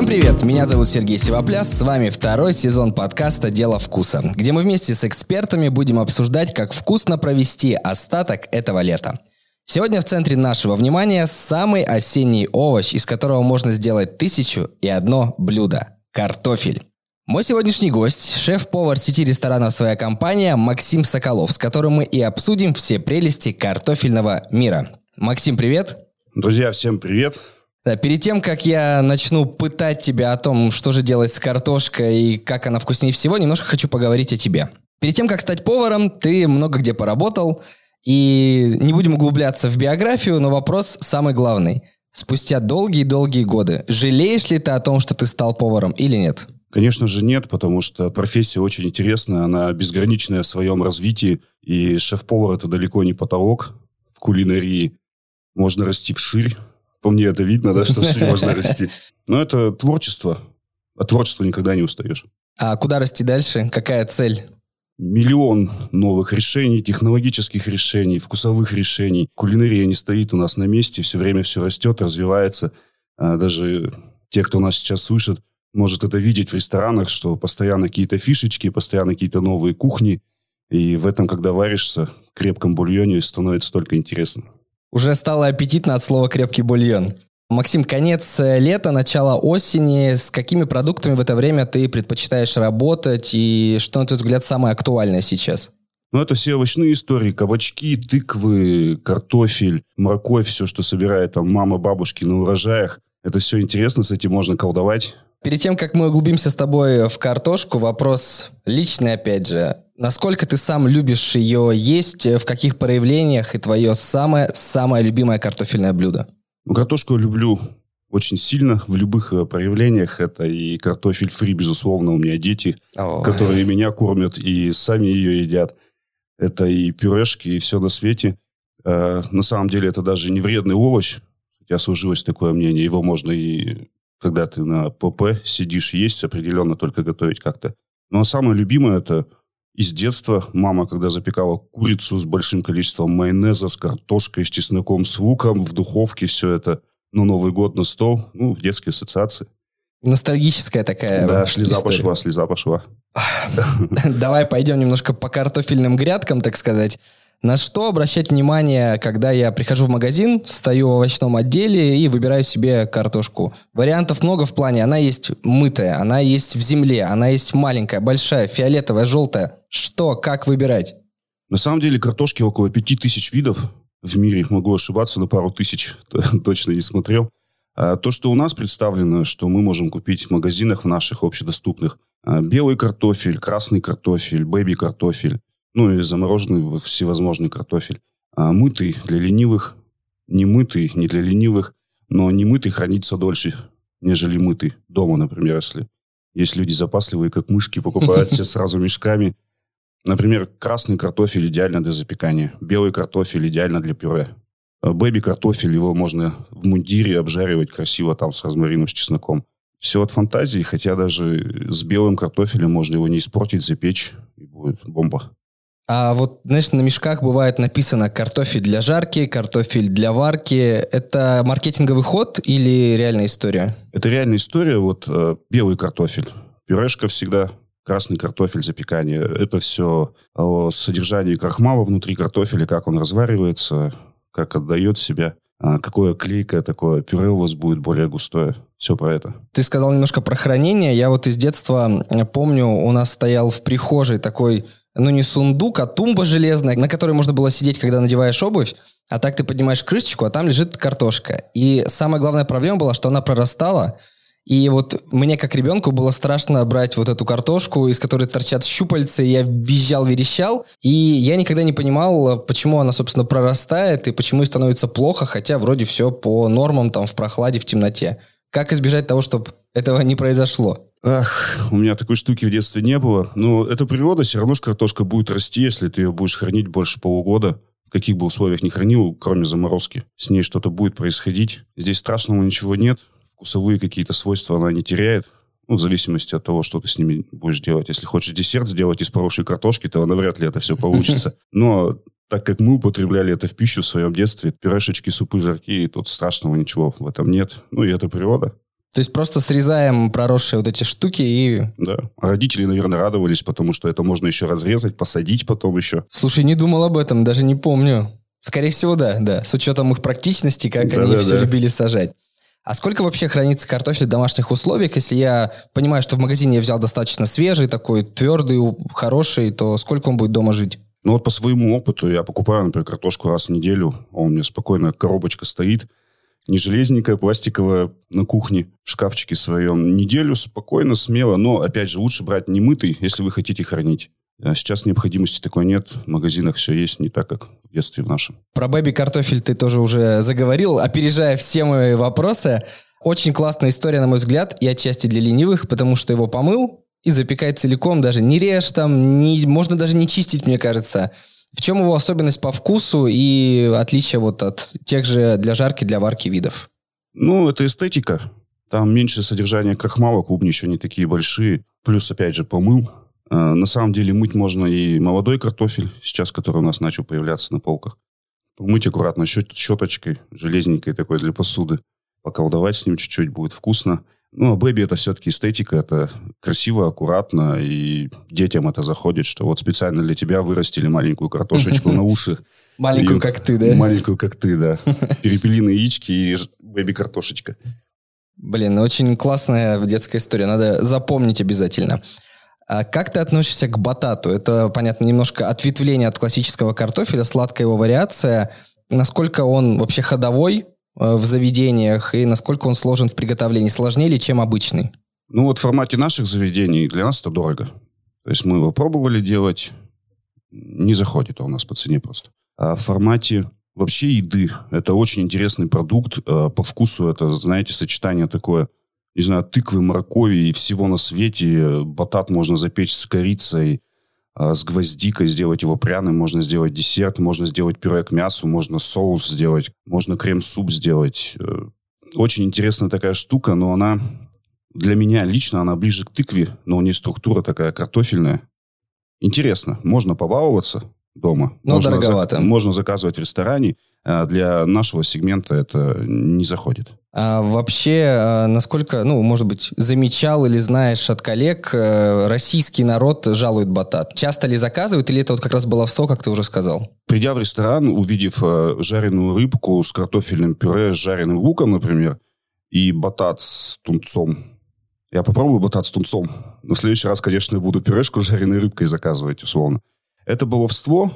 Всем привет, меня зовут Сергей Сивопляс, с вами второй сезон подкаста «Дело вкуса», где мы вместе с экспертами будем обсуждать, как вкусно провести остаток этого лета. Сегодня в центре нашего внимания самый осенний овощ, из которого можно сделать тысячу и одно блюдо – картофель. Мой сегодняшний гость – шеф-повар сети ресторанов «Своя компания» Максим Соколов, с которым мы и обсудим все прелести картофельного мира. Максим, привет! Друзья, всем привет! Да, перед тем, как я начну пытать тебя о том, что же делать с картошкой и как она вкуснее всего, немножко хочу поговорить о тебе. Перед тем, как стать поваром, ты много где поработал, и не будем углубляться в биографию, но вопрос самый главный. Спустя долгие-долгие годы, жалеешь ли ты о том, что ты стал поваром или нет? Конечно же нет, потому что профессия очень интересная, она безграничная в своем развитии, и шеф-повар это далеко не потолок в кулинарии. Можно расти вширь, по мне это видно, да, что вширь можно расти. Но это творчество, от творчества никогда не устаешь. А куда расти дальше? Какая цель? Миллион новых решений, технологических решений, вкусовых решений. Кулинария не стоит у нас на месте, все время все растет, развивается. А даже те, кто нас сейчас слышит, может это видеть в ресторанах, что постоянно какие-то фишечки, постоянно какие-то новые кухни. И в этом, когда варишься, в крепком бульоне становится только интересно. Уже стало аппетитно от слова «крепкий бульон». Максим, конец лета, начало осени. С какими продуктами в это время ты предпочитаешь работать? И что, на твой взгляд, самое актуальное сейчас? Ну, это все овощные истории. Кабачки, тыквы, картофель, морковь, все, что собирает там мама, бабушки на урожаях. Это все интересно, с этим можно колдовать. Перед тем, как мы углубимся с тобой в картошку, вопрос личный опять же. Насколько ты сам любишь ее есть, в каких проявлениях и твое самое-самое любимое картофельное блюдо? Ну, картошку люблю очень сильно в любых э, проявлениях. Это и картофель фри, безусловно, у меня дети, Ой. которые меня кормят и сами ее едят. Это и пюрешки, и все на свете. Э, на самом деле это даже не вредный овощ, хотя сложилось такое мнение. Его можно и когда ты на ПП сидишь есть, определенно только готовить как-то. Но самое любимое это из детства мама, когда запекала курицу с большим количеством майонеза, с картошкой, с чесноком, с луком в духовке, все это на Новый год на стол, ну, детские ассоциации. Ностальгическая такая Да, слеза история. пошла, слеза пошла. Давай пойдем немножко по картофельным грядкам, так сказать. На что обращать внимание, когда я прихожу в магазин, стою в овощном отделе и выбираю себе картошку? Вариантов много в плане. Она есть мытая, она есть в земле, она есть маленькая, большая, фиолетовая, желтая. Что, как выбирать? На самом деле картошки около пяти тысяч видов в мире. Могу ошибаться, на пару тысяч точно не смотрел. А то, что у нас представлено, что мы можем купить в магазинах в наших общедоступных. А, белый картофель, красный картофель, бэби-картофель ну и замороженный всевозможный картофель. А мытый для ленивых, не мытый не для ленивых, но не мытый хранится дольше, нежели мытый. Дома, например, если есть люди запасливые, как мышки, покупают все сразу мешками. Например, красный картофель идеально для запекания, белый картофель идеально для пюре. А бэби-картофель, его можно в мундире обжаривать красиво там с розмарином, с чесноком. Все от фантазии, хотя даже с белым картофелем можно его не испортить, запечь, и будет бомба. А вот, знаешь, на мешках бывает написано картофель для жарки, картофель для варки. Это маркетинговый ход или реальная история? Это реальная история. Вот э, белый картофель. Пюрешка всегда красный картофель, запекание. Это все о содержании крахмала внутри картофеля, как он разваривается, как отдает себя, а какое клейкое такое пюре у вас будет более густое. Все про это. Ты сказал немножко про хранение. Я вот из детства помню, у нас стоял в прихожей такой ну не сундук, а тумба железная, на которой можно было сидеть, когда надеваешь обувь, а так ты поднимаешь крышечку, а там лежит картошка. И самая главная проблема была, что она прорастала, и вот мне, как ребенку, было страшно брать вот эту картошку, из которой торчат щупальца, и я визжал, верещал. И я никогда не понимал, почему она, собственно, прорастает, и почему ей становится плохо, хотя вроде все по нормам, там, в прохладе, в темноте. Как избежать того, чтобы этого не произошло? Ах, у меня такой штуки в детстве не было. Но это природа, все равно же картошка будет расти, если ты ее будешь хранить больше полугода. В каких бы условиях не хранил, кроме заморозки. С ней что-то будет происходить. Здесь страшного ничего нет. Вкусовые какие-то свойства она не теряет. Ну, в зависимости от того, что ты с ними будешь делать. Если хочешь десерт сделать из поросшей картошки, то навряд ли это все получится. Но так как мы употребляли это в пищу в своем детстве, пюрешечки, супы жаркие, тут страшного ничего в этом нет. Ну, и это природа. То есть просто срезаем проросшие вот эти штуки и... Да. Родители, наверное, радовались, потому что это можно еще разрезать, посадить потом еще. Слушай, не думал об этом, даже не помню. Скорее всего, да, да. С учетом их практичности, как да, они да, все да. любили сажать. А сколько вообще хранится картофель в домашних условиях? Если я понимаю, что в магазине я взял достаточно свежий, такой твердый, хороший, то сколько он будет дома жить? Ну вот по своему опыту я покупаю, например, картошку раз в неделю, а у меня спокойно коробочка стоит, не железненькая, пластиковая на кухне, в шкафчике своем. Неделю спокойно, смело, но, опять же, лучше брать немытый, если вы хотите хранить. А сейчас необходимости такой нет. В магазинах все есть не так, как в детстве в нашем. Про бэби-картофель ты тоже уже заговорил, опережая все мои вопросы. Очень классная история, на мой взгляд, и отчасти для ленивых, потому что его помыл и запекай целиком, даже не режь там, не, можно даже не чистить, мне кажется. В чем его особенность по вкусу и отличие вот от тех же для жарки, для варки видов? Ну, это эстетика. Там меньше содержания крахмала, клубни еще не такие большие. Плюс, опять же, помыл. А, на самом деле мыть можно и молодой картофель, сейчас который у нас начал появляться на полках. Помыть аккуратно щеточкой, железненькой такой для посуды. Поколдовать с ним чуть-чуть будет вкусно. Ну, а бэби это все-таки эстетика, это красиво, аккуратно, и детям это заходит, что вот специально для тебя вырастили маленькую картошечку на уши. Маленькую, как ты, да? Маленькую, как ты, да. Перепелиные яички и бэби-картошечка. Блин, очень классная детская история, надо запомнить обязательно. А как ты относишься к батату? Это, понятно, немножко ответвление от классического картофеля, сладкая его вариация. Насколько он вообще ходовой в заведениях и насколько он сложен в приготовлении? Сложнее ли, чем обычный? Ну вот в формате наших заведений для нас это дорого. То есть мы его пробовали делать, не заходит он у нас по цене просто. А в формате вообще еды это очень интересный продукт. Э, по вкусу это, знаете, сочетание такое, не знаю, тыквы, моркови и всего на свете. Батат можно запечь с корицей, с гвоздикой, сделать его пряным, можно сделать десерт, можно сделать пюре к мясу, можно соус сделать, можно крем-суп сделать. Э, очень интересная такая штука, но она для меня лично, она ближе к тыкве, но у нее структура такая картофельная. Интересно, можно побаловаться дома. Но можно дороговато. За, можно заказывать в ресторане. А для нашего сегмента это не заходит. А вообще, а, насколько, ну, может быть, замечал или знаешь от коллег, э, российский народ жалует батат? Часто ли заказывают, или это вот как раз баловство, как ты уже сказал? Придя в ресторан, увидев э, жареную рыбку с картофельным пюре, с жареным луком, например, и батат с тунцом, я попробую батат с тунцом. Но в следующий раз, конечно, буду пюрешку с жареной рыбкой заказывать, условно. Это баловство,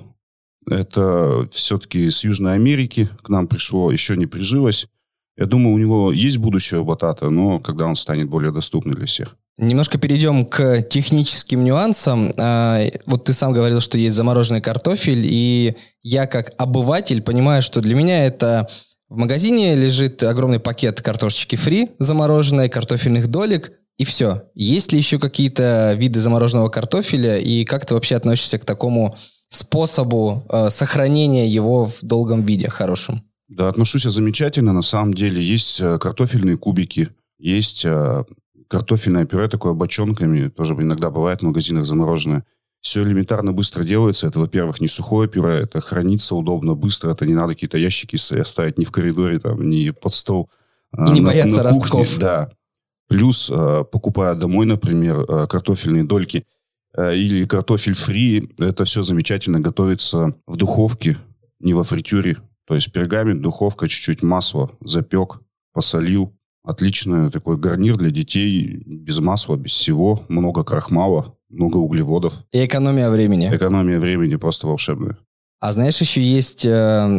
это все-таки с Южной Америки к нам пришло, еще не прижилось. Я думаю, у него есть будущее у Батата, но когда он станет более доступным для всех. Немножко перейдем к техническим нюансам. А, вот ты сам говорил, что есть замороженный картофель, и я как обыватель понимаю, что для меня это в магазине лежит огромный пакет картошечки фри замороженной, картофельных долек, и все. Есть ли еще какие-то виды замороженного картофеля, и как ты вообще относишься к такому способу э, сохранения его в долгом виде, хорошем? Да, отношусь я замечательно. На самом деле есть э, картофельные кубики, есть э, картофельное пюре такое бочонками, тоже иногда бывает в магазинах замороженное. Все элементарно быстро делается. Это, во-первых, не сухое пюре, это хранится удобно, быстро. Это не надо какие-то ящики оставить ни в коридоре, там, ни под стол. И не на, бояться на ростков. Да. Плюс, э, покупая домой, например, картофельные дольки или картофель фри, это все замечательно готовится в духовке, не во фритюре. То есть пергамент, духовка, чуть-чуть масла, запек, посолил. Отличный такой гарнир для детей, без масла, без всего, много крахмала, много углеводов. И экономия времени. Экономия времени просто волшебная. А знаешь, еще есть э,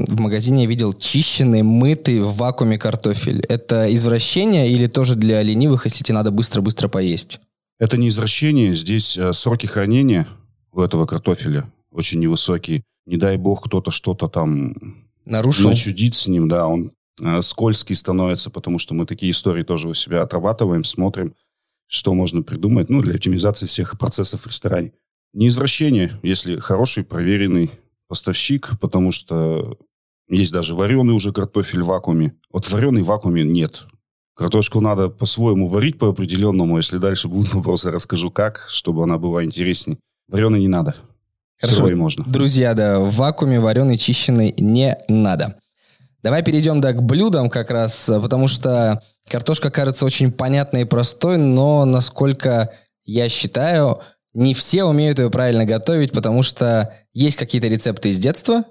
в магазине я видел чищенный, мытый в вакууме картофель. Это извращение или тоже для ленивых, если тебе надо быстро-быстро поесть? Это не извращение. Здесь э, сроки хранения у этого картофеля очень невысокие. Не дай бог кто-то что-то там нарушил. Начудить с ним, да, он э, скользкий становится, потому что мы такие истории тоже у себя отрабатываем, смотрим, что можно придумать, ну, для оптимизации всех процессов в ресторане. Не извращение, если хороший, проверенный поставщик, потому что есть даже вареный уже картофель в вакууме. Вот вареный в вакууме нет. Картошку надо по-своему варить по определенному. Если дальше будут вопросы, расскажу как, чтобы она была интереснее. Вареный не надо. Хорошо. Сырой можно. Друзья, да, в вакууме вареный, чищенный не надо. Давай перейдем да, к блюдам как раз, потому что Картошка кажется очень понятной и простой, но, насколько я считаю, не все умеют ее правильно готовить, потому что есть какие-то рецепты из детства,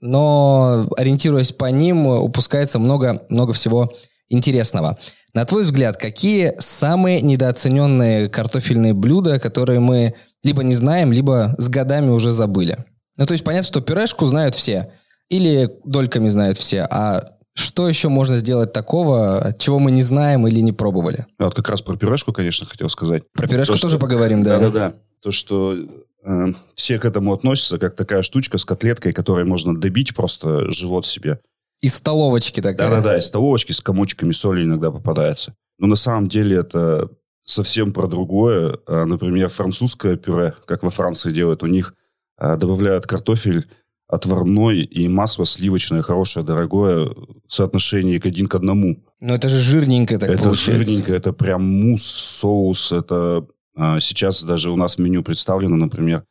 но ориентируясь по ним, упускается много, много всего интересного. На твой взгляд, какие самые недооцененные картофельные блюда, которые мы либо не знаем, либо с годами уже забыли? Ну, то есть понятно, что пюрешку знают все, или дольками знают все, а что еще можно сделать такого, чего мы не знаем или не пробовали? Я вот как раз про пюрешку, конечно, хотел сказать. Про пюрешку То, тоже что- поговорим, да. Да-да-да. То, что э, все к этому относятся, как такая штучка с котлеткой, которой можно добить просто живот себе. Из столовочки такая. Да-да-да, из столовочки с комочками соли иногда попадается. Но на самом деле это совсем про другое. А, Например, французское пюре, как во Франции делают, у них а, добавляют картофель отварной и масло сливочное, хорошее, дорогое, в соотношении к один к одному. Но это же жирненько так это получается. жирненько, это прям мусс, соус. Это а, сейчас даже у нас в меню представлено, например,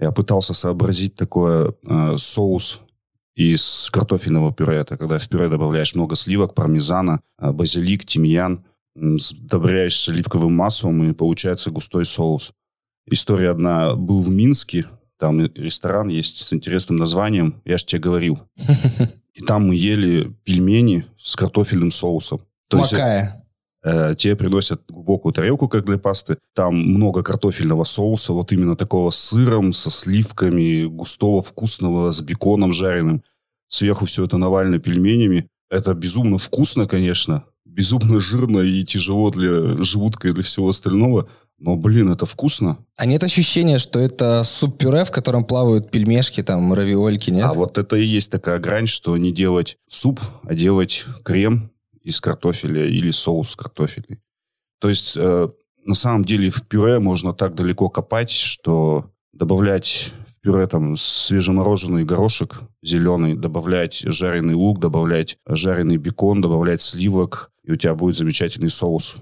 я пытался сообразить такое а, соус из картофельного пюре. Это когда в пюре добавляешь много сливок, пармезана, базилик, тимьян, м, с- добавляешь сливковым маслом, и получается густой соус. История одна. Был в Минске, там ресторан есть с интересным названием, я же тебе говорил. И там мы ели пельмени с картофельным соусом. То есть, Макая. Э, тебе приносят глубокую тарелку, как для пасты. Там много картофельного соуса, вот именно такого с сыром, со сливками, густого, вкусного, с беконом жареным. Сверху все это навалено пельменями. Это безумно вкусно, конечно. Безумно жирно и тяжело для желудка и для всего остального. Но, блин, это вкусно. А нет ощущения, что это суп-пюре, в котором плавают пельмешки, там, равиольки, нет? А вот это и есть такая грань, что не делать суп, а делать крем из картофеля или соус картофельный. То есть, э, на самом деле, в пюре можно так далеко копать, что добавлять пюре там свежемороженый горошек зеленый, добавлять жареный лук, добавлять жареный бекон, добавлять сливок, и у тебя будет замечательный соус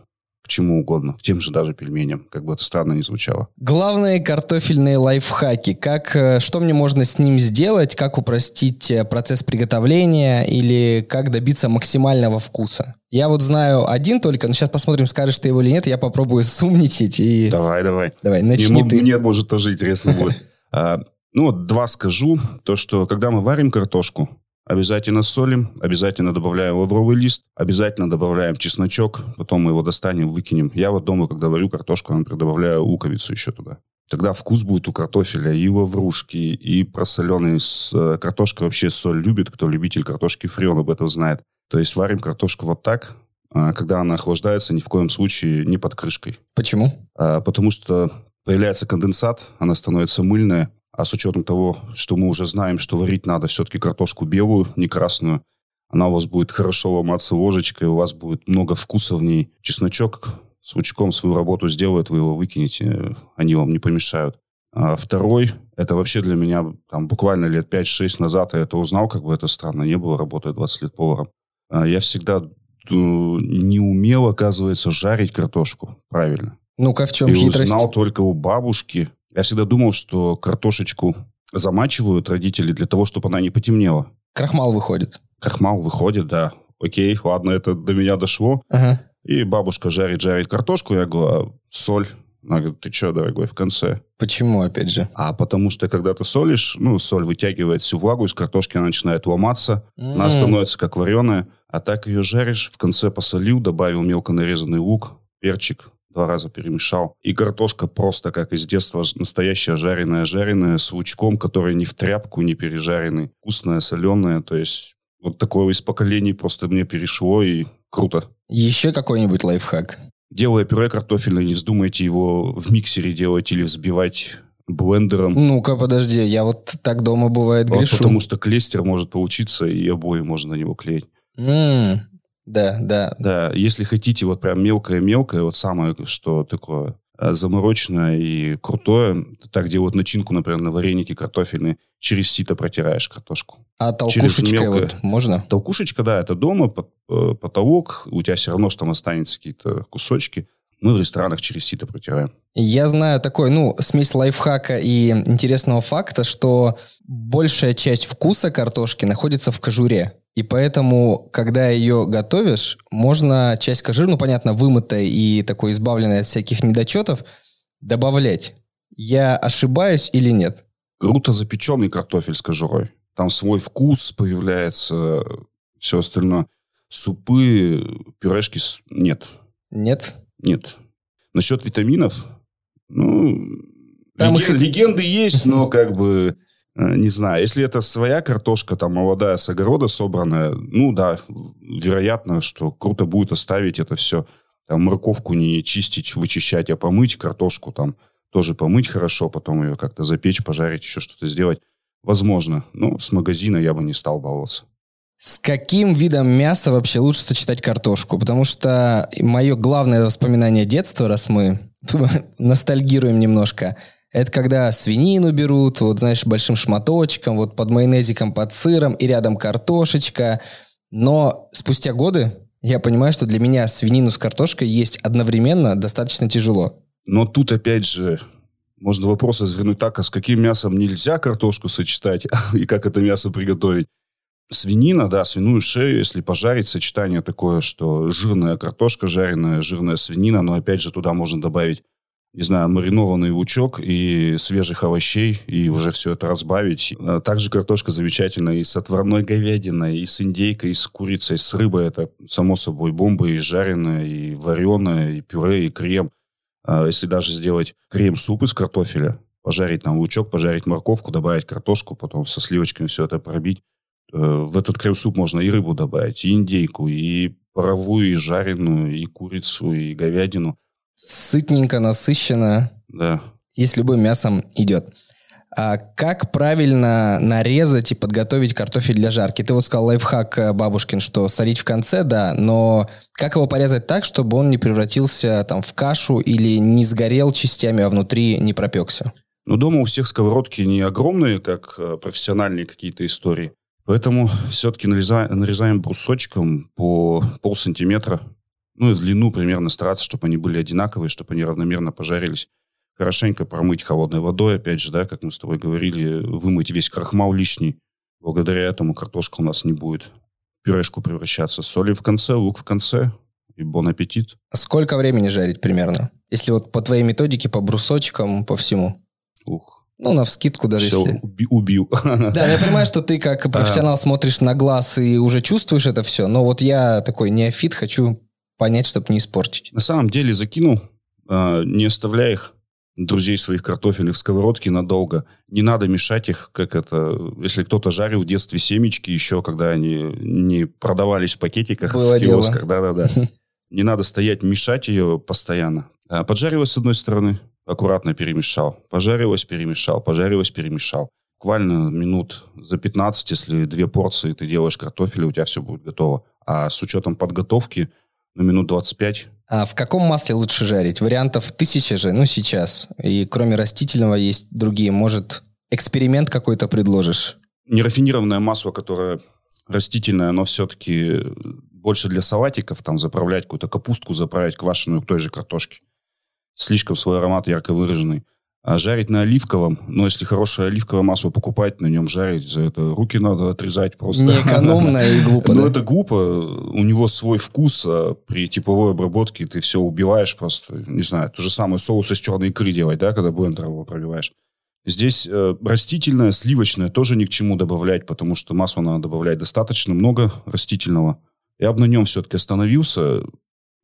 к чему угодно, к тем же даже пельменям, как бы это странно ни звучало. Главные картофельные лайфхаки. Как, э, что мне можно с ним сделать? Как упростить э, процесс приготовления? Или как добиться максимального вкуса? Я вот знаю один только, но сейчас посмотрим, скажешь ты его или нет. Я попробую сумничать и... Давай, давай. Давай, начни Ему- ты. Мне, может, тоже интересно будет. Ну, вот два скажу. То, что когда мы варим картошку, обязательно солим, обязательно добавляем лавровый лист, обязательно добавляем чесночок, потом мы его достанем, выкинем. Я вот дома, когда варю картошку, например, добавляю луковицу еще туда. Тогда вкус будет у картофеля и лаврушки, и просоленый с э, картошкой. Вообще соль любит, кто любитель картошки фри, он об этом знает. То есть варим картошку вот так, а когда она охлаждается, ни в коем случае не под крышкой. Почему? А, потому что появляется конденсат, она становится мыльная, а с учетом того, что мы уже знаем, что варить надо все-таки картошку белую, не красную, она у вас будет хорошо ломаться ложечкой, у вас будет много вкуса в ней. Чесночок с лучком свою работу сделает, вы его выкинете, они вам не помешают. А второй, это вообще для меня там буквально лет 5-6 назад я это узнал, как бы это странно не было, работая 20 лет поваром. А, Я всегда э, не умел, оказывается, жарить картошку правильно. Ну-ка, в чем И хитрость? узнал только у бабушки. Я всегда думал, что картошечку замачивают родители для того, чтобы она не потемнела. Крахмал выходит. Крахмал выходит, да. Окей, ладно, это до меня дошло. Ага. И бабушка жарит, жарит картошку. Я говорю, а соль? Она говорит, ты что, дорогой, в конце? Почему, опять же? А потому что, когда ты солишь, ну, соль вытягивает всю влагу из картошки, она начинает ломаться, она М. становится как вареная. А так ее жаришь, в конце посолил, добавил мелко нарезанный лук, перчик, два раза перемешал. И картошка просто, как из детства, настоящая жареная-жареная, с лучком, который не в тряпку, не пережаренный. Вкусная, соленая, то есть вот такое из поколений просто мне перешло, и круто. Еще какой-нибудь лайфхак? Делая пюре картофельное, не вздумайте его в миксере делать или взбивать блендером. Ну-ка, подожди, я вот так дома бывает грешу. потому что клейстер может получиться, и обои можно на него клеить. М, Да, да. Да, если хотите вот прям мелкое-мелкое, вот самое, что такое э, замороченное и крутое, так делают начинку, например, на вареники картофельные, через сито протираешь картошку. А толкушечкой мелкое. вот можно? Толкушечка, да, это дома, э, потолок, у тебя все равно что там останется какие-то кусочки. Мы в ресторанах через сито протираем. Я знаю такой, ну, смесь лайфхака и интересного факта, что большая часть вкуса картошки находится в кожуре. И поэтому, когда ее готовишь, можно часть кожи, ну, понятно, вымытой и такой избавленной от всяких недочетов, добавлять. Я ошибаюсь или нет? Круто запеченный картофель с кожурой. Там свой вкус появляется, все остальное. Супы, пюрешки нет. Нет? Нет. Насчет витаминов, ну, Там леген- их- легенды есть, но как бы, не знаю, если это своя картошка, там, молодая, с огорода собранная, ну, да, вероятно, что круто будет оставить это все. Там, морковку не чистить, вычищать, а помыть, картошку там тоже помыть хорошо, потом ее как-то запечь, пожарить, еще что-то сделать. Возможно. Но с магазина я бы не стал баловаться. С каким видом мяса вообще лучше сочетать картошку? Потому что мое главное воспоминание детства, раз мы ностальгируем немножко, это когда свинину берут, вот знаешь, большим шматочком, вот под майонезиком, под сыром, и рядом картошечка. Но спустя годы я понимаю, что для меня свинину с картошкой есть одновременно достаточно тяжело. Но тут опять же можно вопрос развернуть так, а с каким мясом нельзя картошку сочетать и как это мясо приготовить. Свинина, да, свиную шею, если пожарить, сочетание такое, что жирная картошка жареная, жирная свинина, но опять же туда можно добавить, не знаю, маринованный лучок и свежих овощей, и уже все это разбавить. А Также картошка замечательная и с отварной говядиной, и с индейкой, и с курицей, с рыбой. Это, само собой, бомба и жареная, и вареная, и пюре, и крем. А Если даже сделать крем-суп из картофеля, пожарить там лучок, пожарить морковку, добавить картошку, потом со сливочками все это пробить. Э, В этот крем-суп можно и рыбу добавить, и индейку, и паровую, и жареную, и курицу, и говядину. Сытненько, насыщенно. Да. и с любым мясом идет. А как правильно нарезать и подготовить картофель для жарки? Ты вот сказал лайфхак э, бабушкин, что солить в конце, да, но как его порезать так, чтобы он не превратился там в кашу или не сгорел частями, а внутри не пропекся? Но дома у всех сковородки не огромные, как э, профессиональные какие-то истории. Поэтому все-таки нарезаем, нарезаем брусочком по полсантиметра. Ну и длину примерно стараться, чтобы они были одинаковые, чтобы они равномерно пожарились. Хорошенько промыть холодной водой, опять же, да, как мы с тобой говорили, вымыть весь крахмал лишний. Благодаря этому картошка у нас не будет в пюрешку превращаться. Соли в конце, лук в конце. И бон аппетит. Сколько времени жарить примерно? Если вот по твоей методике, по брусочкам, по всему. Ух, Ну, на вскидку даже все, если... убил. Да, я понимаю, что ты как профессионал смотришь на глаз и уже чувствуешь это все, но вот я такой неофит, хочу понять, чтобы не испортить. На самом деле закинул, а, не оставляя их, друзей своих картофельных в сковородке надолго. Не надо мешать их, как это... Если кто-то жарил в детстве семечки еще, когда они не продавались в пакетиках Было в киосках. Да-да-да. Не надо стоять, мешать ее постоянно. А поджарилась с одной стороны, аккуратно перемешал. Пожарилась, перемешал. Пожарилась, перемешал. Буквально минут за 15, если две порции ты делаешь картофеля, у тебя все будет готово. А с учетом подготовки, ну, минут 25 А в каком масле лучше жарить? Вариантов тысяча же, ну, сейчас. И кроме растительного есть другие. Может, эксперимент какой-то предложишь? нерафинированное масло, которое растительное, оно все-таки больше для салатиков, там заправлять какую-то капустку, заправить квашеную к той же картошке. Слишком свой аромат ярко выраженный. А жарить на оливковом, ну, если хорошее оливковое масло покупать, на нем жарить, за это руки надо отрезать просто. Неэкономно и глупо, Ну, это глупо. У него свой вкус, а при типовой обработке ты все убиваешь просто. Не знаю, то же самое соус из черной икры делать, да, когда блендером его пробиваешь. Здесь э, растительное, сливочное тоже ни к чему добавлять, потому что масло надо добавлять достаточно много растительного. Я бы на нем все-таки остановился.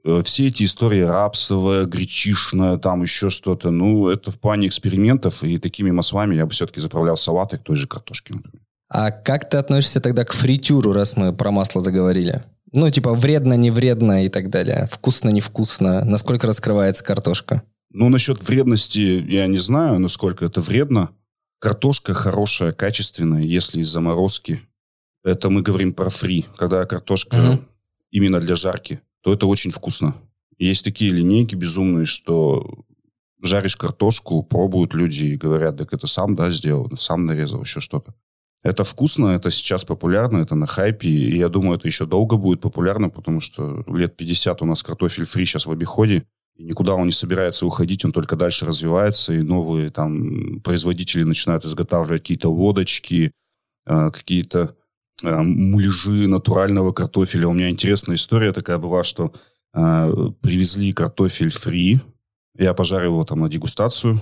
Э, Все эти истории рапсовая, гречишная, там еще что-то, ну, это в плане экспериментов, и такими маслами я бы все-таки заправлял салаты к той же картошке, например. А как ты относишься тогда к фритюру, раз мы про масло заговорили? Ну, типа, вредно, не вредно и так далее. Вкусно, невкусно. Насколько раскрывается картошка? Ну, насчет вредности я не знаю, насколько это вредно. Картошка хорошая, качественная, если из заморозки. Это мы говорим про фри. Когда картошка Мгм. именно для жарки, то это очень вкусно. Есть такие линейки безумные, что жаришь картошку, пробуют люди и говорят, так это сам, да, сделал, сам нарезал, еще что-то. Это вкусно, это сейчас популярно, это на хайпе, и я думаю, это еще долго будет популярно, потому что лет 50 у нас картофель фри сейчас в обиходе, и никуда он не собирается уходить, он только дальше развивается, и новые там производители начинают изготавливать какие-то лодочки, э, какие-то муляжи натурального картофеля. У меня интересная история такая была, что э, привезли картофель фри. Я пожарил его там на дегустацию,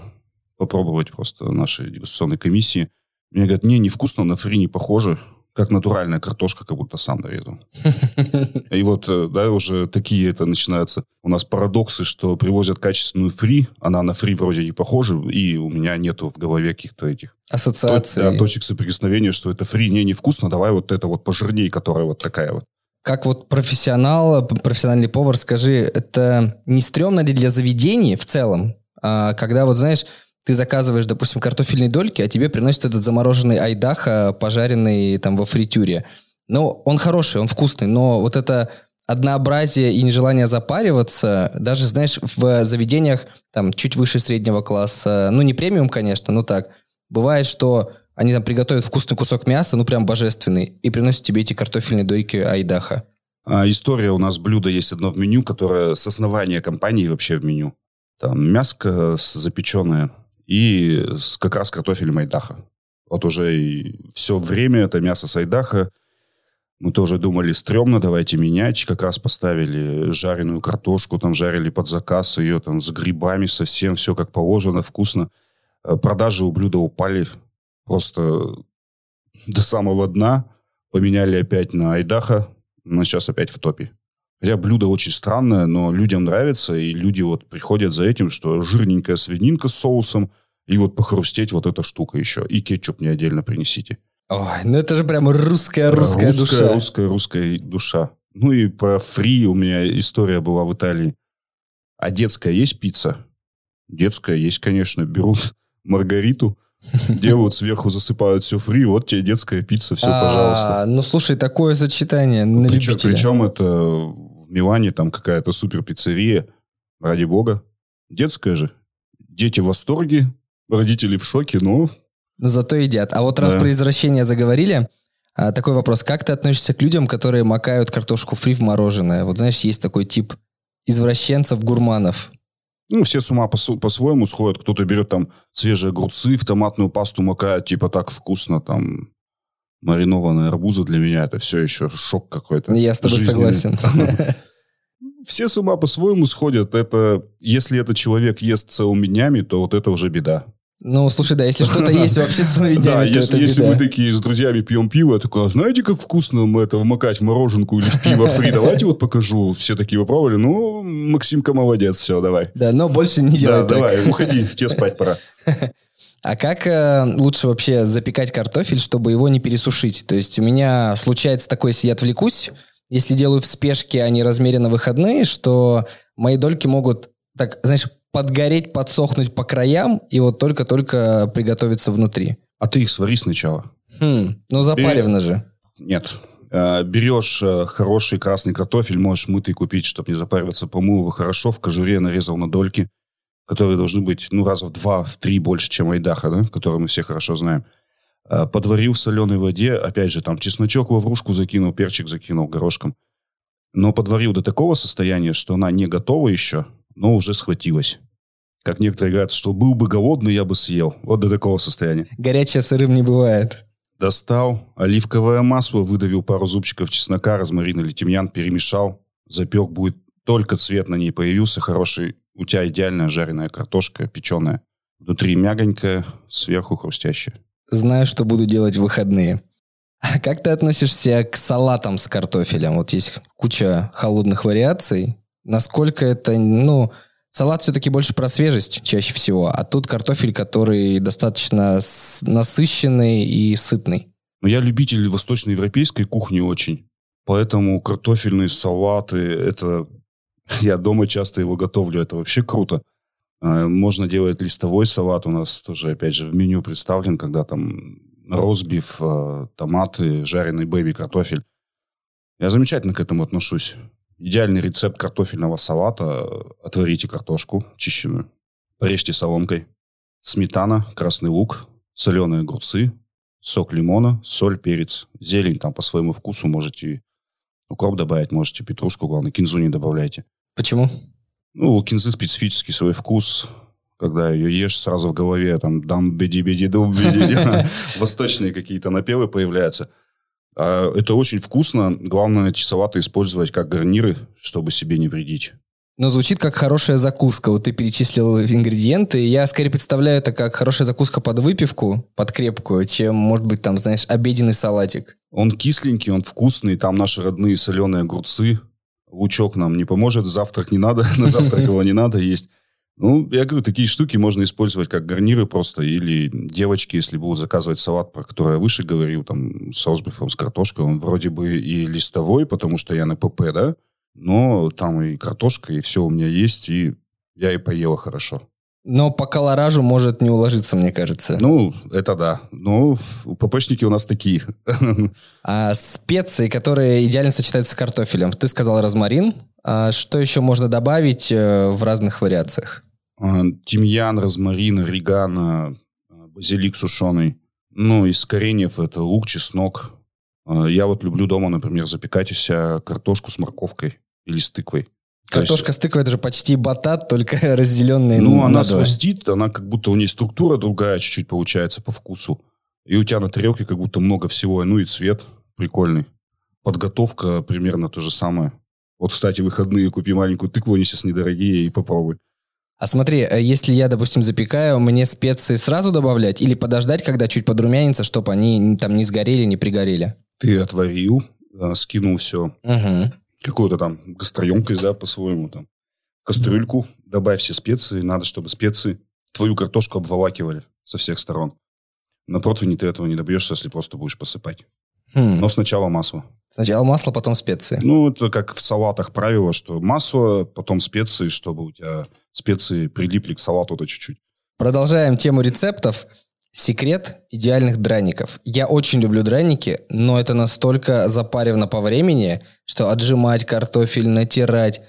попробовать просто нашей дегустационной комиссии. Мне говорят, не, невкусно, на фри не похоже как натуральная картошка, как будто сам нарезал. И вот, э, да, уже такие это начинаются у нас парадоксы, что привозят качественную фри, она на фри вроде не похожа, и у меня нету в голове каких-то этих ассоциаций. Да, точек соприкосновения, что это фри не невкусно, давай вот это вот пожирней, которая вот такая вот. Как вот профессионал, профессиональный повар, скажи, это не стрёмно ли для заведений в целом, а, когда вот, знаешь, ты заказываешь, допустим, картофельные дольки, а тебе приносят этот замороженный айдаха, пожаренный там во фритюре. Ну, он хороший, он вкусный, но вот это однообразие и нежелание запариваться, даже, знаешь, в заведениях там чуть выше среднего класса, ну, не премиум, конечно, но так, бывает, что они там приготовят вкусный кусок мяса, ну, прям божественный, и приносят тебе эти картофельные дойки айдаха. А, история у нас блюдо есть одно в меню, которое с основания компании вообще в меню. Там мяско запеченное и с, как раз картофелем айдаха. Вот уже и все время это мясо с айдаха. Мы тоже думали, стрёмно, давайте менять. Как раз поставили жареную картошку, там жарили под заказ ее там с грибами совсем, все как положено, вкусно. Э, продажи у блюда упали просто до самого дна. Поменяли опять на айдаха, но сейчас опять в топе. Хотя блюдо очень странное, но людям нравится, и люди вот приходят за этим, что жирненькая свининка с соусом, и вот похрустеть вот эта штука еще. И кетчуп мне отдельно принесите. Ой, ну это же прям русская, русская, душа. Русская, русская душа. Ну и про фри у меня история была в Италии. А детская есть пицца? Детская есть, конечно. Берут маргариту, делают сверху, засыпают все фри, вот тебе детская пицца, все, а, пожалуйста. Ну, слушай, такое сочетание на причем, Причем это в Милане там какая-то супер пиццерия, ради бога. Детская же. Дети в восторге, родители в шоке, но... Но зато едят. А вот раз да. про извращение заговорили, а, такой вопрос. Как ты относишься к людям, которые макают картошку фри в мороженое? Вот знаешь, есть такой тип извращенцев, гурманов. Ну, все с ума по- по-своему сходят. Кто-то берет там свежие огурцы, в томатную пасту макает, типа так вкусно, там, маринованные арбузы для меня это все еще шок какой-то. Я с тобой жизненный. согласен. Все с ума по-своему сходят. Это, если этот человек ест целыми днями, то вот это уже беда. Ну, слушай, да, если что-то есть вообще целыми днями, Да, если, если мы такие с друзьями пьем пиво, я такой, а знаете, как вкусно это вмакать в мороженку или в пиво фри? Давайте вот покажу. Все такие попробовали. Ну, Максимка молодец, все, давай. Да, но больше не делай Да, давай, уходи, тебе спать пора. А как э, лучше вообще запекать картофель, чтобы его не пересушить? То есть у меня случается такое, если я отвлекусь, если делаю в спешке, а не размеренно выходные, что мои дольки могут, так, знаешь, подгореть, подсохнуть по краям и вот только-только приготовиться внутри. А ты их свари сначала. Хм, ну запарено Бери... же. Нет. Э, берешь э, хороший красный картофель, можешь мытый купить, чтобы не запариваться. Помыл его хорошо, в кожуре нарезал на дольки, которые должны быть, ну, раза в два, в три больше, чем айдаха, да, которые мы все хорошо знаем. Э, подварил в соленой воде, опять же, там чесночок во вружку закинул, перчик закинул горошком. Но подварил до такого состояния, что она не готова еще, но уже схватилась. Как некоторые говорят, что был бы голодный, я бы съел. Вот до такого состояния. Горячее сырым не бывает. Достал оливковое масло, выдавил пару зубчиков чеснока, розмарин или тимьян, перемешал. Запек будет, только цвет на ней появился, хороший. У тебя идеальная жареная картошка, печеная. Внутри мягонькая, сверху хрустящая. Знаю, что буду делать в выходные. А как ты относишься к салатам с картофелем? Вот есть куча холодных вариаций. Насколько это, ну, салат все-таки больше про свежесть чаще всего, а тут картофель, который достаточно насыщенный и сытный. Но я любитель восточноевропейской кухни очень. Поэтому картофельные салаты, это... Я дома часто его готовлю, это вообще круто. А, можно делать листовой салат, у нас тоже, опять же, в меню представлен, когда там розбив, а, томаты, жареный бэби, картофель. Я замечательно к этому отношусь. Идеальный рецепт картофельного салата. Отварите картошку чищенную, порежьте соломкой. Сметана, красный лук, соленые огурцы, сок лимона, соль, перец, зелень там по своему вкусу можете укроп добавить, можете петрушку, главное, кинзу не добавляйте. Почему? Ну, у кинзы специфический свой вкус. Когда ее ешь, сразу в голове там дам беди беди дум беди Восточные какие-то напевы появляются. А это очень вкусно. Главное эти салаты использовать как гарниры, чтобы себе не вредить. Но звучит как хорошая закуска. Вот ты перечислил ингредиенты. Я скорее представляю это как хорошая закуска под выпивку, под крепкую, чем, может быть, там, знаешь, обеденный салатик. Он кисленький, он вкусный. Там наши родные соленые огурцы. Лучок нам не поможет. Завтрак не надо. На завтрак его не надо есть. Ну, я говорю, такие штуки можно использовать как гарниры просто. Или девочки, если будут заказывать салат, про который я выше говорил, там, с розбифом, с картошкой, он вроде бы и листовой, потому что я на ПП, да? Но там и картошка, и все у меня есть, и я и поела хорошо. Но по колоражу может не уложиться, мне кажется. Ну, это да. Ну, ППшники у нас такие. А специи, которые идеально сочетаются с картофелем. Ты сказал розмарин. А что еще можно добавить э, в разных вариациях? А, тимьян, розмарин, орегано, а, базилик сушеный. Ну, из кореньев это лук, чеснок. А, я вот люблю дома, например, запекать у себя картошку с морковкой или с тыквой. Картошка есть, с тыквой это же почти батат, только разделенный. Ну, она свастит, она как будто у нее структура другая чуть-чуть получается по вкусу. И у тебя на тарелке как будто много всего. Ну и цвет прикольный. Подготовка примерно то же самое. Вот, кстати, выходные купи маленькую тыкву, они сейчас недорогие, и попробуй. А смотри, э, если я, допустим, запекаю, мне специи сразу добавлять или подождать, когда чуть подрумянится, чтобы они там не сгорели, не пригорели? Ты отварил, э, скинул все. Угу какую-то там гастроемкость, да, по-своему там. Кастрюльку, добавь все специи. Надо, чтобы специи твою картошку обволакивали со всех сторон. На противне ты этого не добьешься, если просто будешь посыпать. Хм. Но сначала масло. Сначала масло, потом специи. Ну, это как в салатах правило, что масло, потом специи, чтобы у тебя специи прилипли к салату-то чуть-чуть. Продолжаем тему рецептов. Секрет идеальных драников. Я очень люблю драники, но это настолько запаривно по времени, что отжимать картофель, натирать.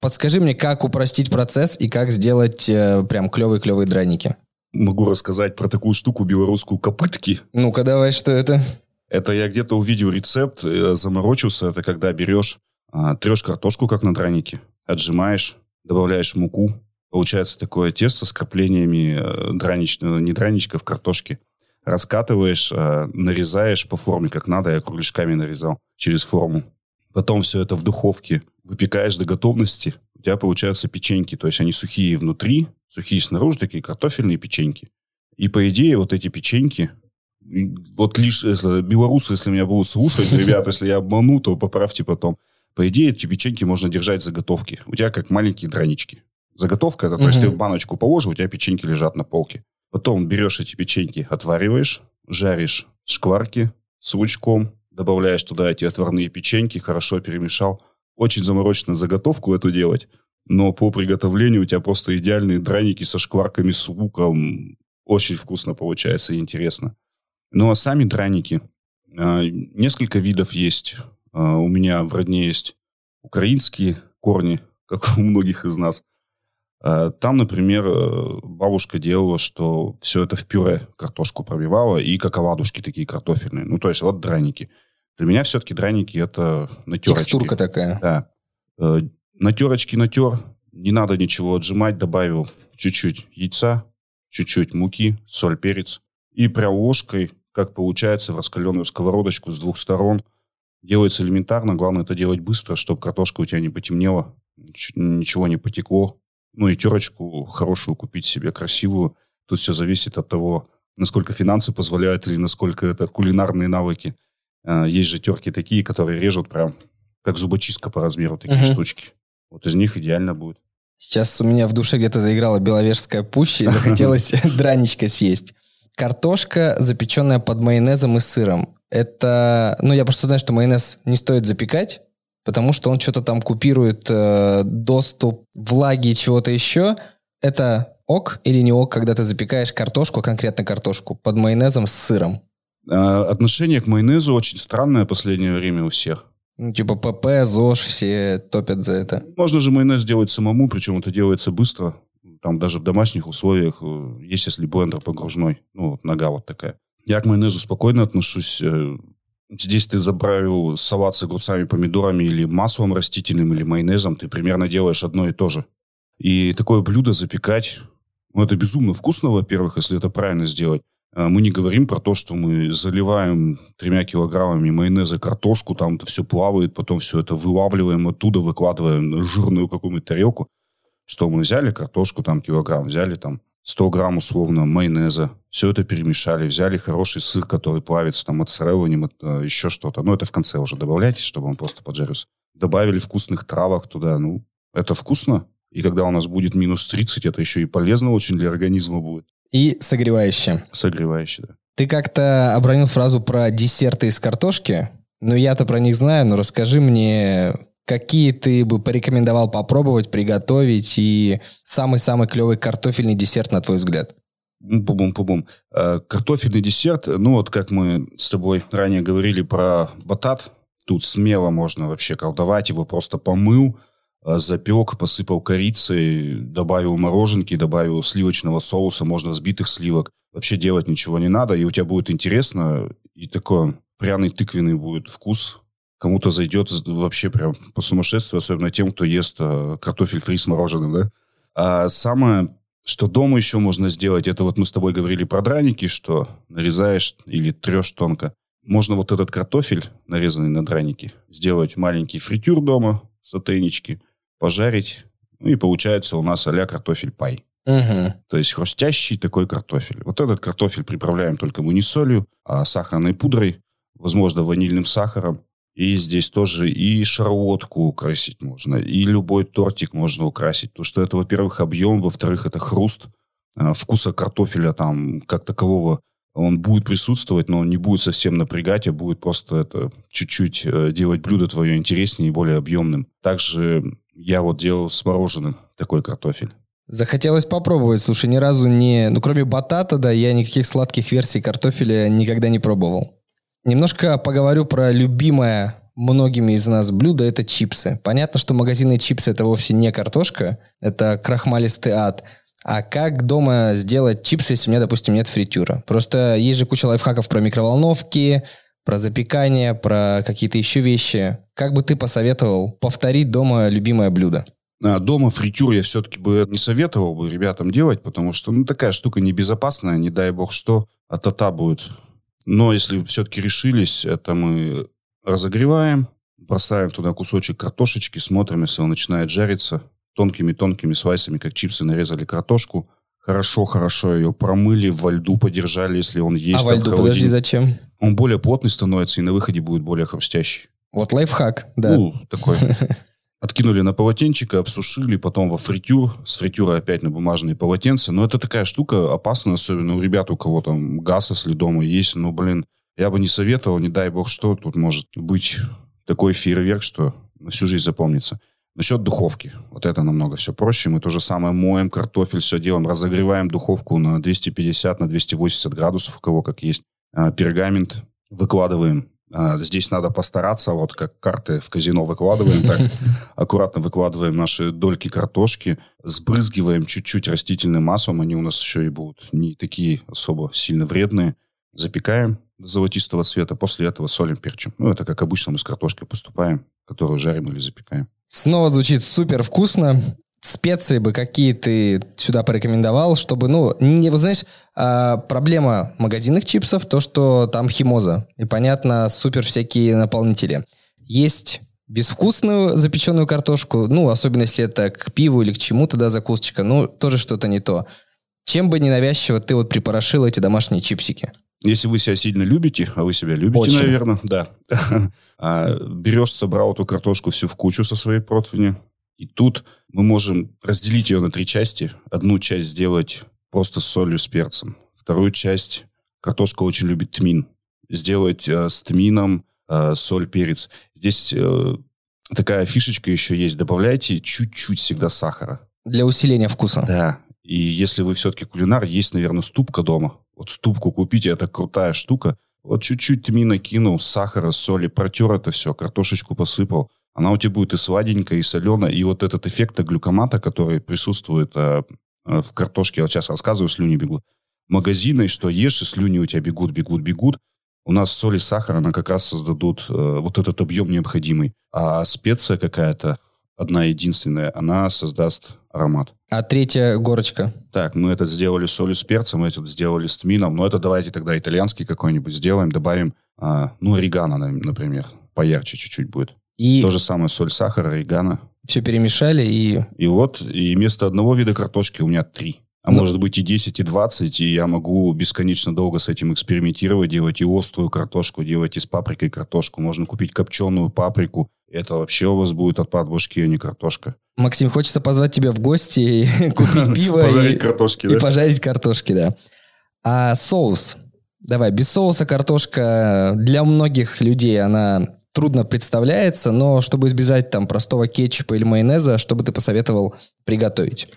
Подскажи мне, как упростить процесс и как сделать э, прям клевые-клевые драники. Могу рассказать про такую штуку белорусскую копытки. Ну-ка давай, что это? Это я где-то увидел рецепт, э, заморочился. Это когда берешь, э, трешь картошку, как на дранике, отжимаешь, добавляешь муку, Получается такое тесто с краплениями э, дранич, не драничков, картошки. Раскатываешь, э, нарезаешь по форме, как надо. Я кругляшками нарезал через форму. Потом все это в духовке выпекаешь до готовности. У тебя получаются печеньки. То есть они сухие внутри, сухие снаружи, такие картофельные печеньки. И по идее вот эти печеньки, вот лишь если, белорусы, если меня будут слушать, ребят, если я обману, то поправьте потом. По идее, эти печеньки можно держать заготовки. У тебя как маленькие дранички. Заготовка, это, то есть ты в баночку положил, у тебя печеньки лежат на полке. Потом берешь эти печеньки, отвариваешь, жаришь шкварки с лучком, добавляешь туда эти отварные печеньки, хорошо перемешал. Очень заморочно заготовку эту делать, но по приготовлению у тебя просто идеальные драники со шкварками, с луком. Очень вкусно получается и интересно. Ну а сами драники, а, несколько видов есть. А, у меня в родне есть украинские корни, как у многих из нас. Э, там, например, э, бабушка делала, что все это в пюре картошку пробивала и как оладушки такие картофельные. Ну, то есть вот драники. Для меня все-таки драники это натерочки. Текстурка такая. Да. Э, натерочки натер, не надо ничего отжимать, добавил чуть-чуть яйца, чуть-чуть муки, соль, перец. И прям ложкой, как получается, в раскаленную сковородочку с двух сторон. Делается элементарно, главное это делать быстро, чтобы картошка у тебя не потемнела, ничего не потекло, ну и терочку хорошую купить себе, красивую. Тут все зависит от того, насколько финансы позволяют или насколько это кулинарные навыки. А, есть же терки такие, которые режут прям как зубочистка по размеру, такие uh штучки. Вот из них идеально будет. Сейчас у меня в душе где-то заиграла беловежская пуща, и захотелось драничка съесть. Картошка, запеченная под майонезом и сыром. Это, ну, я просто знаю, что майонез не стоит запекать, потому что он что-то там купирует э, доступ влаги чего-то еще. Это ок или не ок, когда ты запекаешь картошку, конкретно картошку, под майонезом с сыром? А, отношение к майонезу очень странное в последнее время у всех. Ну, типа ПП, ЗОЖ, все топят за это. Можно же майонез делать самому, причем это делается быстро. Там даже в домашних условиях э, есть, если блендер погружной. Ну, вот нога вот такая. Я к майонезу спокойно отношусь. Здесь ты заправил салат с огурцами, помидорами или маслом растительным, или майонезом, ты примерно делаешь одно и то же. И такое блюдо запекать, ну, это безумно вкусно, во-первых, если это правильно сделать. А, мы не говорим про то, что мы заливаем тремя килограммами майонеза картошку, там это все плавает, потом все это вылавливаем оттуда, выкладываем на жирную какую-нибудь тарелку. Что мы взяли картошку, там килограмм, взяли там 100 грамм условно майонеза, все это перемешали, взяли хороший сыр, который плавится, там моцарелла, не, э, еще что-то. Ну, это в конце уже добавляйте, чтобы он просто поджарился. Добавили вкусных травок туда, ну, это вкусно. И когда у нас будет минус 30, это еще и полезно очень для организма будет. И согревающее. Согревающее, да. Ты как-то обронил фразу про десерты из картошки. Ну, я-то про них знаю, но расскажи мне, какие ты бы порекомендовал попробовать, приготовить и самый-самый клевый картофельный десерт, на твой взгляд? Пубум-пубум. Э, картофельный десерт, ну вот как мы с тобой ранее говорили про батат, тут смело можно вообще колдовать, его просто помыл, э, запек, посыпал корицей, добавил мороженки, добавил сливочного соуса, можно взбитых сливок. Вообще делать ничего не надо, и у тебя будет интересно, и такой пряный тыквенный будет вкус. Кому-то зайдет вообще прям по сумасшествию, особенно тем, кто ест э, картофель фри с мороженым, да? А самое что дома еще можно сделать, это вот мы с тобой говорили про драники, что нарезаешь или трешь тонко. Можно вот этот картофель, нарезанный на драники, сделать маленький фритюр дома, сотейнички, пожарить, ну и получается у нас а картофель пай. Угу. То есть хрустящий такой картофель. Вот этот картофель приправляем только мы не солью, а сахарной пудрой, возможно, ванильным сахаром. И здесь тоже и шарлотку украсить можно, и любой тортик можно украсить. Потому что это, во-первых, объем, во-вторых, это хруст. А, вкуса картофеля там как такового он будет присутствовать, но он не будет совсем напрягать, а будет просто это чуть-чуть э, делать блюдо твое интереснее и более объемным. Также я вот делал с мороженым такой картофель. Захотелось попробовать. Слушай, ни разу не... Ну, кроме батата, да, я никаких сладких версий картофеля никогда не пробовал. Немножко поговорю про любимое многими из нас блюдо – это чипсы. Понятно, что магазинные чипсы – это вовсе не картошка, это крахмалистый ад. А как дома сделать чипсы, если у меня, допустим, нет фритюра? Просто есть же куча лайфхаков про микроволновки, про запекание, про какие-то еще вещи. Как бы ты посоветовал повторить дома любимое блюдо? А дома фритюр я все-таки бы не советовал бы ребятам делать, потому что ну, такая штука небезопасная, не дай бог что, а тата будет но если все-таки решились, это мы разогреваем, бросаем туда кусочек картошечки, смотрим, если он начинает жариться. Тонкими-тонкими слайсами, как чипсы, нарезали картошку. Хорошо-хорошо ее промыли, во льду подержали, если он есть. А во льду, подожди, зачем? Он более плотный становится и на выходе будет более хрустящий. Вот лайфхак, да. Ну, такой. Откинули на полотенчика, обсушили, потом во фритюр, с фритюра опять на бумажные полотенца. Но это такая штука опасная, особенно у ребят, у кого там газ, если дома есть. Ну, блин, я бы не советовал, не дай бог что, тут может быть такой фейерверк, что на всю жизнь запомнится. Насчет духовки. Вот это намного все проще. Мы то же самое моем картофель, все делаем, разогреваем духовку на 250, на 280 градусов, у кого как есть. А, пергамент выкладываем здесь надо постараться, вот как карты в казино выкладываем, так аккуратно выкладываем наши дольки картошки, сбрызгиваем чуть-чуть растительным маслом, они у нас еще и будут не такие особо сильно вредные. Запекаем до золотистого цвета, после этого солим, перчим. Ну, это как обычно мы с картошкой поступаем, которую жарим или запекаем. Снова звучит супер вкусно специи бы какие ты сюда порекомендовал, чтобы, ну, не, вы знаешь, а, проблема магазинных чипсов, то, что там химоза. И, понятно, супер всякие наполнители. Есть безвкусную запеченную картошку, ну, особенно если это к пиву или к чему-то, да, закусочка, ну, тоже что-то не то. Чем бы ненавязчиво ты вот припорошил эти домашние чипсики? Если вы себя сильно любите, а вы себя любите, Очень. наверное, да. А, берешь, собрал эту картошку всю в кучу со своей противни, и тут мы можем разделить ее на три части. Одну часть сделать просто с солью, с перцем. Вторую часть картошка очень любит тмин. Сделать э, с тмином э, соль, перец. Здесь э, такая фишечка еще есть. Добавляйте чуть-чуть всегда сахара. Для усиления вкуса. Да. И если вы все-таки кулинар, есть, наверное, ступка дома. Вот ступку купите, это крутая штука. Вот чуть-чуть тмина кинул, сахара, соли, протер это все, картошечку посыпал она у тебя будет и сладенькая, и соленая, и вот этот эффект глюкомата, который присутствует э, э, в картошке, я вот сейчас рассказываю, слюни бегут. Магазины, что ешь, и слюни у тебя бегут, бегут, бегут. У нас соль и сахар, она как раз создадут э, вот этот объем необходимый. А специя какая-то, одна единственная, она создаст аромат. А третья горочка? Так, мы это сделали с солью с перцем, мы это сделали с тмином, но это давайте тогда итальянский какой-нибудь сделаем, добавим, а, ну, орегано, например, поярче чуть-чуть будет. И... То же самое соль, сахар, орегано. Все перемешали и... И вот, и вместо одного вида картошки у меня три. А ну, может быть и 10, и 20, и я могу бесконечно долго с этим экспериментировать, делать и острую картошку, делать и с паприкой картошку. Можно купить копченую паприку. Это вообще у вас будет отпад башки, а не картошка. Максим, хочется позвать тебя в гости и купить пиво. Пожарить картошки, да? И пожарить картошки, да. А соус? Давай, без соуса картошка для многих людей, она трудно представляется, но чтобы избежать там простого кетчупа или майонеза, что бы ты посоветовал приготовить?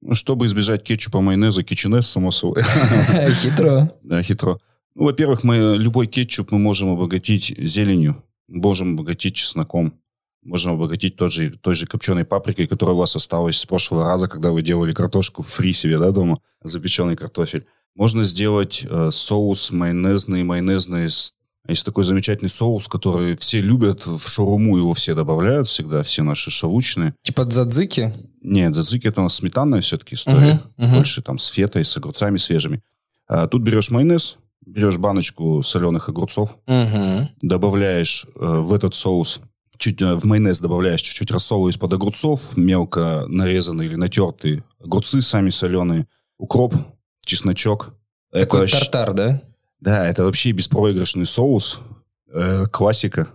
Ну, чтобы избежать кетчупа, майонеза, кетчунес, само собой. Хитро. Да, хитро. Ну, во-первых, мы любой кетчуп мы можем обогатить зеленью, можем обогатить чесноком, можем обогатить тот же, той же копченой паприкой, которая у вас осталась с прошлого раза, когда вы делали картошку фри себе, да, дома, запеченный картофель. Можно сделать э, соус майонезный, майонезный с есть такой замечательный соус, который все любят, в шаурму его все добавляют всегда, все наши шауручные. Типа дзадзики? Нет, дзадзики это у нас сметанная все-таки история. Uh-huh, uh-huh. Больше там с фетой, с огурцами свежими. А, тут берешь майонез, берешь баночку соленых огурцов, uh-huh. добавляешь э, в этот соус, чуть э, в майонез добавляешь чуть-чуть рассола из-под огурцов, мелко нарезанные или натертые огурцы сами соленые, укроп, чесночок. Такой это тартар, да? Да, это вообще беспроигрышный соус, э, классика.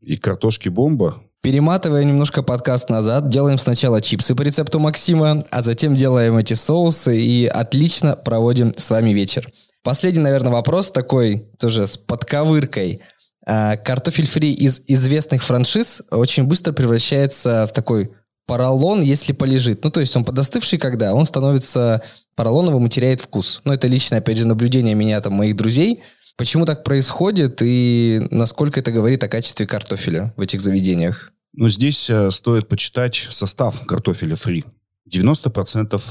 И картошки бомба. Перематывая немножко подкаст назад, делаем сначала чипсы по рецепту Максима, а затем делаем эти соусы и отлично проводим с вами вечер. Последний, наверное, вопрос такой, тоже с подковыркой. А, картофель фри из известных франшиз очень быстро превращается в такой поролон, если полежит. Ну, то есть он подостывший, когда он становится поролоновым и теряет вкус. Но это личное, опять же, наблюдение меня, там, моих друзей. Почему так происходит и насколько это говорит о качестве картофеля в этих заведениях? Ну, здесь э, стоит почитать состав картофеля фри. 90%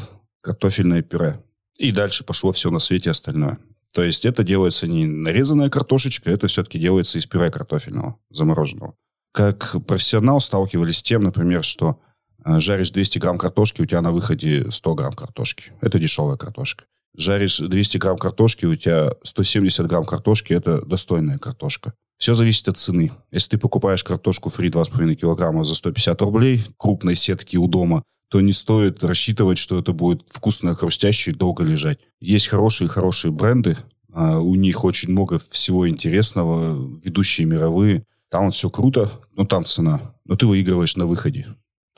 картофельное пюре. И дальше пошло все на свете остальное. То есть это делается не нарезанная картошечка, это все-таки делается из пюре картофельного, замороженного. Как профессионал сталкивались с тем, например, что жаришь 200 грамм картошки, у тебя на выходе 100 грамм картошки. Это дешевая картошка. Жаришь 200 грамм картошки, у тебя 170 грамм картошки, это достойная картошка. Все зависит от цены. Если ты покупаешь картошку фри 2,5 килограмма за 150 рублей, крупной сетки у дома, то не стоит рассчитывать, что это будет вкусно, хрустяще и долго лежать. Есть хорошие-хорошие бренды, а, у них очень много всего интересного, ведущие мировые. Там вот все круто, но там цена. Но ты выигрываешь на выходе.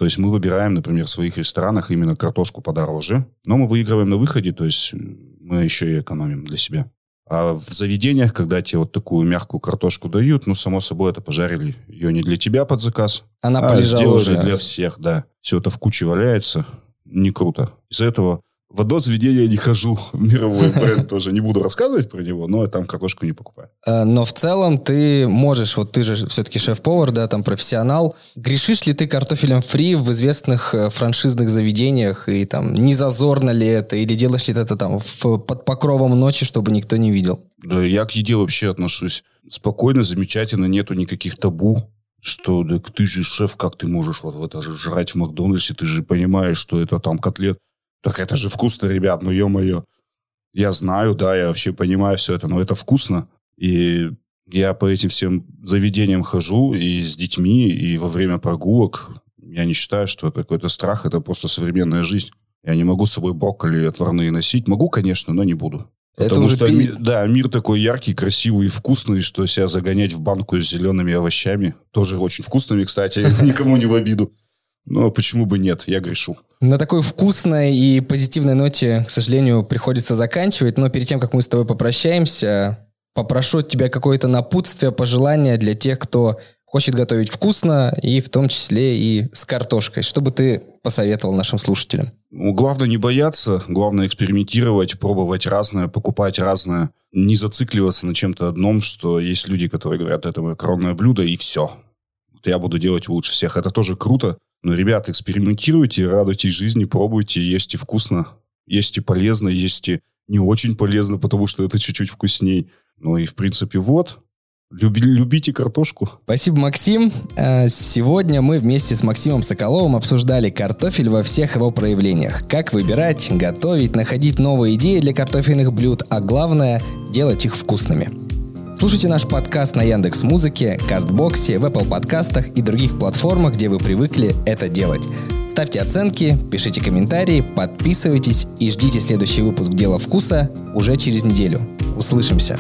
То есть мы выбираем, например, в своих ресторанах именно картошку подороже, но мы выигрываем на выходе, то есть мы еще и экономим для себя. А в заведениях, когда тебе вот такую мягкую картошку дают, ну, само собой, это пожарили ее не для тебя под заказ, Она а сделали уже. для всех, да. Все это в куче валяется, не круто. Из-за этого в одно заведение не хожу, мировой бренд тоже. Не буду рассказывать про него, но я там картошку не покупаю. Э, но в целом ты можешь, вот ты же все-таки шеф-повар, да, там профессионал. Грешишь ли ты картофелем фри в известных э, франшизных заведениях? И там не зазорно ли это? Или делаешь ли ты это там в, под покровом ночи, чтобы никто не видел? Да, я к еде вообще отношусь спокойно, замечательно, нету никаких табу что да, ты же шеф, как ты можешь вот, вот жрать в Макдональдсе, ты же понимаешь, что это там котлет так это же вкусно, ребят, ну ё-моё. Я знаю, да, я вообще понимаю все это, но это вкусно. И я по этим всем заведениям хожу и с детьми, и во время прогулок. Я не считаю, что это какой-то страх, это просто современная жизнь. Я не могу с собой брокколи отварные носить. Могу, конечно, но не буду. Это Потому уже что, пи... да, мир такой яркий, красивый и вкусный, что себя загонять в банку с зелеными овощами, тоже очень вкусными, кстати, никому не в обиду. Но почему бы нет, я грешу. На такой вкусной и позитивной ноте, к сожалению, приходится заканчивать. Но перед тем, как мы с тобой попрощаемся, попрошу от тебя какое-то напутствие, пожелание для тех, кто хочет готовить вкусно, и в том числе и с картошкой. Что бы ты посоветовал нашим слушателям? Ну, главное не бояться, главное экспериментировать, пробовать разное, покупать разное. Не зацикливаться на чем-то одном, что есть люди, которые говорят, это мое коронное блюдо, и все. Я буду делать лучше всех. Это тоже круто, но, ребята, экспериментируйте, радуйтесь жизни, пробуйте, ешьте вкусно, ешьте полезно, ешьте не очень полезно, потому что это чуть-чуть вкусней. Ну и, в принципе, вот. Люби, любите картошку. Спасибо, Максим. Э, сегодня мы вместе с Максимом Соколовым обсуждали картофель во всех его проявлениях. Как выбирать, готовить, находить новые идеи для картофельных блюд, а главное – делать их вкусными. Слушайте наш подкаст на Яндекс Музыке, Кастбоксе, в Apple подкастах и других платформах, где вы привыкли это делать. Ставьте оценки, пишите комментарии, подписывайтесь и ждите следующий выпуск «Дело вкуса» уже через неделю. Услышимся!